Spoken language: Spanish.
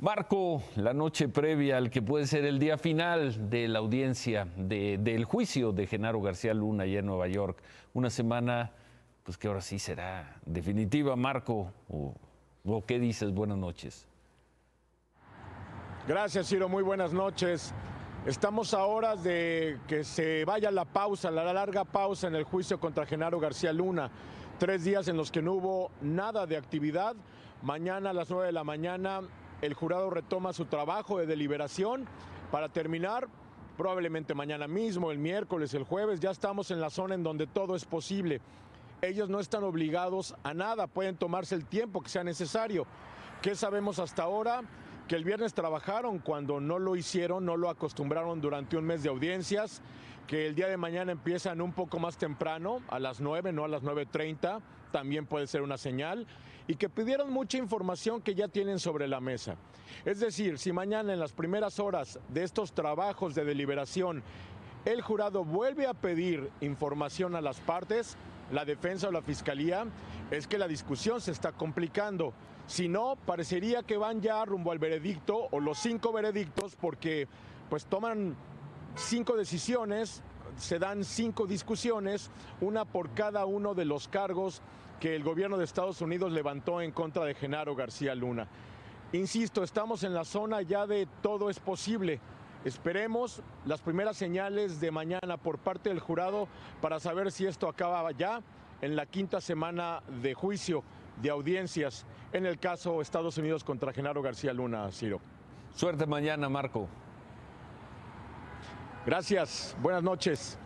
Marco, la noche previa al que puede ser el día final de la audiencia del juicio de Genaro García Luna allá en Nueva York. Una semana, pues que ahora sí será definitiva, Marco. ¿O, o qué dices? Buenas noches. Gracias, Ciro. Muy buenas noches. Estamos a horas de que se vaya la pausa, la larga pausa en el juicio contra Genaro García Luna. Tres días en los que no hubo nada de actividad. Mañana a las nueve de la mañana el jurado retoma su trabajo de deliberación para terminar probablemente mañana mismo, el miércoles, el jueves, ya estamos en la zona en donde todo es posible. Ellos no están obligados a nada, pueden tomarse el tiempo que sea necesario. ¿Qué sabemos hasta ahora? Que el viernes trabajaron cuando no lo hicieron, no lo acostumbraron durante un mes de audiencias, que el día de mañana empiezan un poco más temprano, a las 9, no a las 9.30, también puede ser una señal y que pidieron mucha información que ya tienen sobre la mesa. Es decir, si mañana en las primeras horas de estos trabajos de deliberación el jurado vuelve a pedir información a las partes, la defensa o la fiscalía, es que la discusión se está complicando. Si no, parecería que van ya rumbo al veredicto o los cinco veredictos porque pues toman cinco decisiones, se dan cinco discusiones, una por cada uno de los cargos que el gobierno de Estados Unidos levantó en contra de Genaro García Luna. Insisto, estamos en la zona ya de todo es posible. Esperemos las primeras señales de mañana por parte del jurado para saber si esto acaba ya en la quinta semana de juicio de audiencias en el caso Estados Unidos contra Genaro García Luna, Ciro. Suerte mañana, Marco. Gracias, buenas noches.